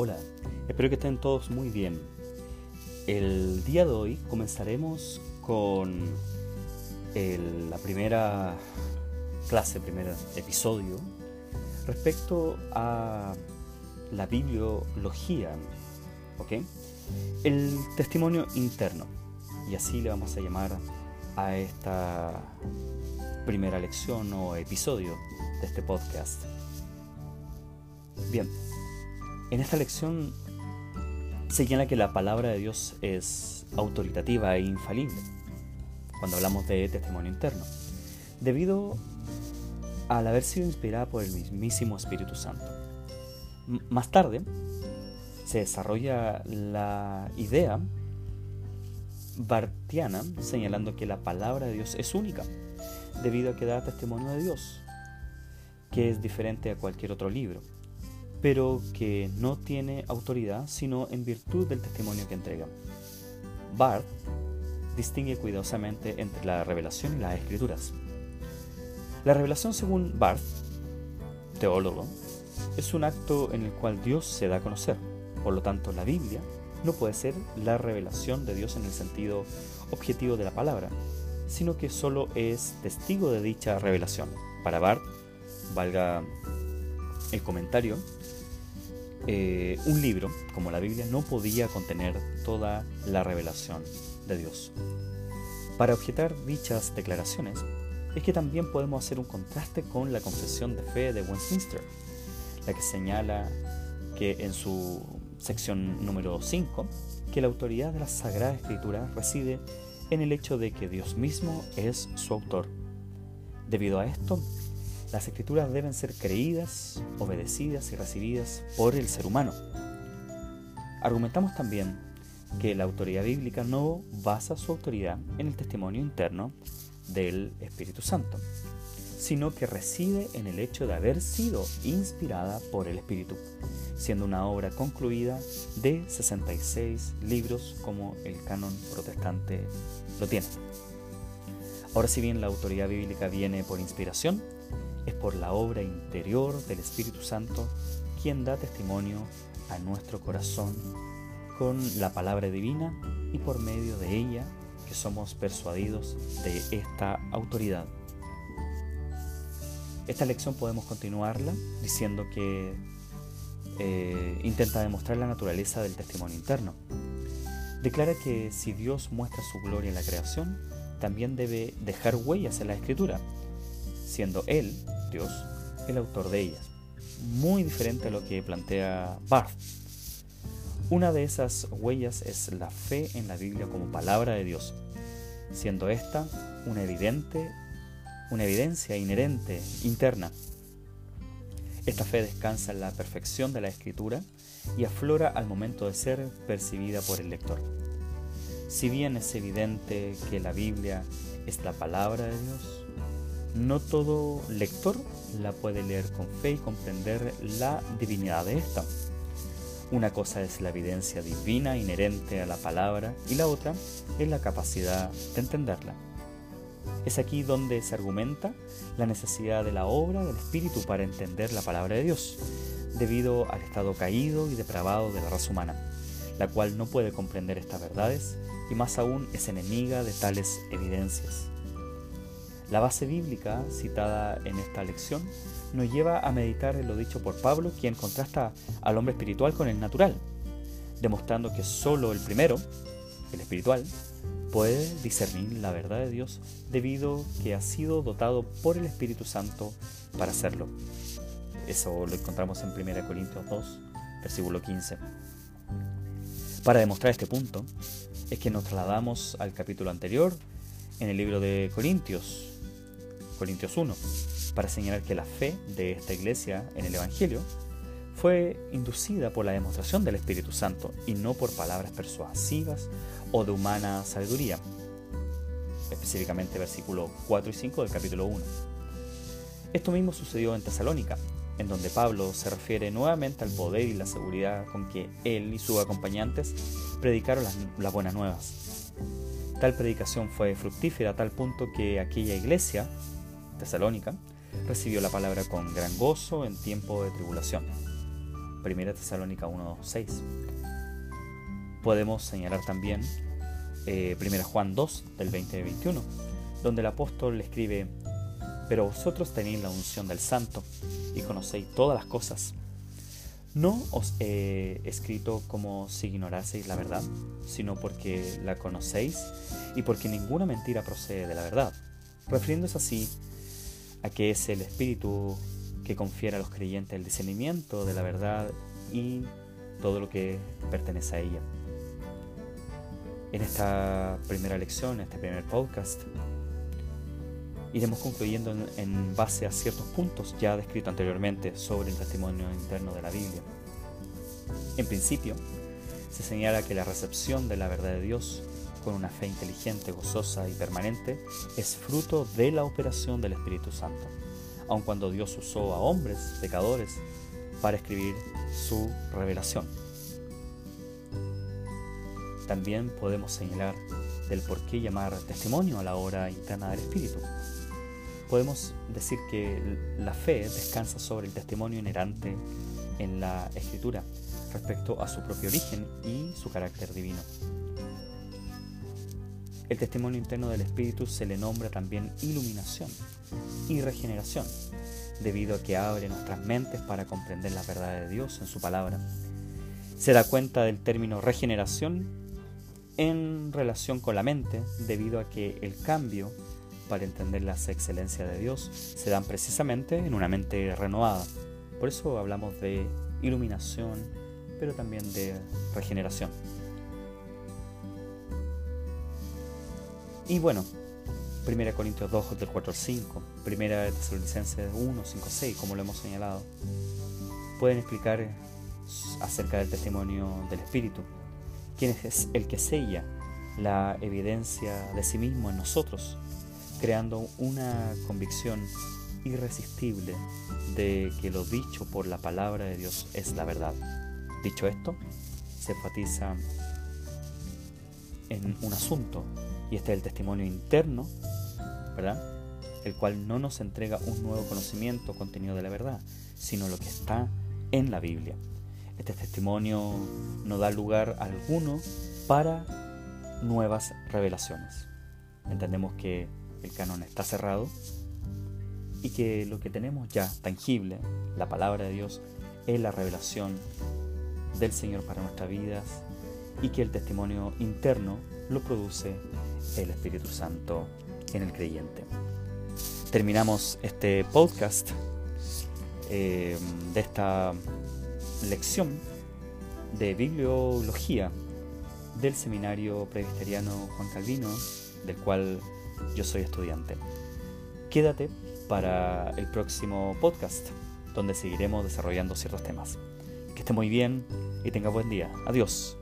Hola, espero que estén todos muy bien. El día de hoy comenzaremos con la primera clase, primer episodio respecto a la bibliología, ¿ok? El testimonio interno, y así le vamos a llamar a esta primera lección o episodio de este podcast. Bien, en esta lección señala que la palabra de Dios es autoritativa e infalible cuando hablamos de testimonio interno, debido al haber sido inspirada por el mismísimo Espíritu Santo. Más tarde se desarrolla la idea bartiana señalando que la palabra de Dios es única, debido a que da testimonio de Dios, que es diferente a cualquier otro libro pero que no tiene autoridad sino en virtud del testimonio que entrega. Barth distingue cuidadosamente entre la revelación y las escrituras. La revelación, según Barth, teólogo, es un acto en el cual Dios se da a conocer. Por lo tanto, la Biblia no puede ser la revelación de Dios en el sentido objetivo de la palabra, sino que solo es testigo de dicha revelación. Para Barth, valga el comentario, eh, un libro como la Biblia no podía contener toda la revelación de Dios. Para objetar dichas declaraciones es que también podemos hacer un contraste con la Confesión de Fe de Westminster, la que señala que en su sección número 5 que la autoridad de la Sagrada Escritura reside en el hecho de que Dios mismo es su autor. Debido a esto, las escrituras deben ser creídas, obedecidas y recibidas por el ser humano. Argumentamos también que la autoridad bíblica no basa su autoridad en el testimonio interno del Espíritu Santo, sino que reside en el hecho de haber sido inspirada por el Espíritu, siendo una obra concluida de 66 libros como el canon protestante lo tiene. Ahora si bien la autoridad bíblica viene por inspiración, es por la obra interior del Espíritu Santo quien da testimonio a nuestro corazón con la palabra divina y por medio de ella que somos persuadidos de esta autoridad. Esta lección podemos continuarla diciendo que eh, intenta demostrar la naturaleza del testimonio interno. Declara que si Dios muestra su gloria en la creación, también debe dejar huellas en la escritura, siendo Él, Dios, el autor de ellas. Muy diferente a lo que plantea Barth. Una de esas huellas es la fe en la Biblia como palabra de Dios, siendo esta una evidente, una evidencia inherente, interna. Esta fe descansa en la perfección de la escritura y aflora al momento de ser percibida por el lector. Si bien es evidente que la Biblia es la palabra de Dios, no todo lector la puede leer con fe y comprender la divinidad de esta. Una cosa es la evidencia divina inherente a la palabra y la otra es la capacidad de entenderla. Es aquí donde se argumenta la necesidad de la obra del Espíritu para entender la palabra de Dios, debido al estado caído y depravado de la raza humana, la cual no puede comprender estas verdades y más aún es enemiga de tales evidencias. La base bíblica citada en esta lección nos lleva a meditar en lo dicho por Pablo, quien contrasta al hombre espiritual con el natural, demostrando que solo el primero, el espiritual, puede discernir la verdad de Dios debido que ha sido dotado por el Espíritu Santo para hacerlo. Eso lo encontramos en 1 Corintios 2, versículo 15. Para demostrar este punto, es que nos trasladamos al capítulo anterior en el libro de Corintios, Corintios 1, para señalar que la fe de esta iglesia en el Evangelio fue inducida por la demostración del Espíritu Santo y no por palabras persuasivas o de humana sabiduría. Específicamente versículos 4 y 5 del capítulo 1. Esto mismo sucedió en Tesalónica, en donde Pablo se refiere nuevamente al poder y la seguridad con que él y sus acompañantes predicaron las, las buenas nuevas. Tal predicación fue fructífera a tal punto que aquella iglesia, Tesalónica, recibió la palabra con gran gozo en tiempo de tribulación. 1 Tesalónica 1.6. Podemos señalar también eh, 1 Juan 2 del 20 21, donde el apóstol le escribe, pero vosotros tenéis la unción del santo y conocéis todas las cosas. No os he escrito como si ignoraseis la verdad, sino porque la conocéis y porque ninguna mentira procede de la verdad, refiriéndose así a que es el Espíritu que confiere a los creyentes el discernimiento de la verdad y todo lo que pertenece a ella. En esta primera lección, en este primer podcast, iremos concluyendo en, base a ciertos puntos ya descritos anteriormente sobre el testimonio interno de la Biblia. En principio, se señala que la recepción de la verdad de Dios con una fe inteligente, gozosa y permanente es fruto de la operación del Espíritu Santo, aun cuando Dios usó a hombres pecadores para escribir su revelación. También podemos señalar del por qué llamar testimonio a la hora interna del Espíritu. Podemos decir que la fe descansa sobre el testimonio inherente en la Escritura respecto a su propio origen y su carácter divino. El testimonio interno del Espíritu se le nombra también iluminación y regeneración, debido a que abre nuestras mentes para comprender la verdad de Dios en su palabra. Se da cuenta del término regeneración en relación con la mente, debido a que el cambio para entender las excelencias de Dios se dan precisamente en una mente renovada. Por eso hablamos de iluminación, pero también de regeneración. Y bueno, 1 Corintios 2, del 4 al 5, 1 Tesalonicenses 1, 5, 6, como lo hemos señalado, pueden explicar acerca del testimonio del Espíritu, quién es el que sella la evidencia de sí mismo en nosotros, creando una convicción irresistible de que lo dicho por la palabra de Dios es la verdad. Dicho esto, se enfatiza en un asunto y este es el testimonio interno, ¿verdad? El cual no nos entrega un nuevo conocimiento contenido de la verdad, sino lo que está en la Biblia. Este testimonio no da lugar alguno para nuevas revelaciones. Entendemos que el canon está cerrado y que lo que tenemos ya tangible, la palabra de Dios, es la revelación del Señor para nuestras vidas y que el testimonio interno lo produce el Espíritu Santo en el creyente. Terminamos este podcast eh, de esta lección de bibliología del seminario presbiteriano Juan Calvino, del cual yo soy estudiante. Quédate para el próximo podcast, donde seguiremos desarrollando ciertos temas. Que esté muy bien y tenga buen día. Adiós.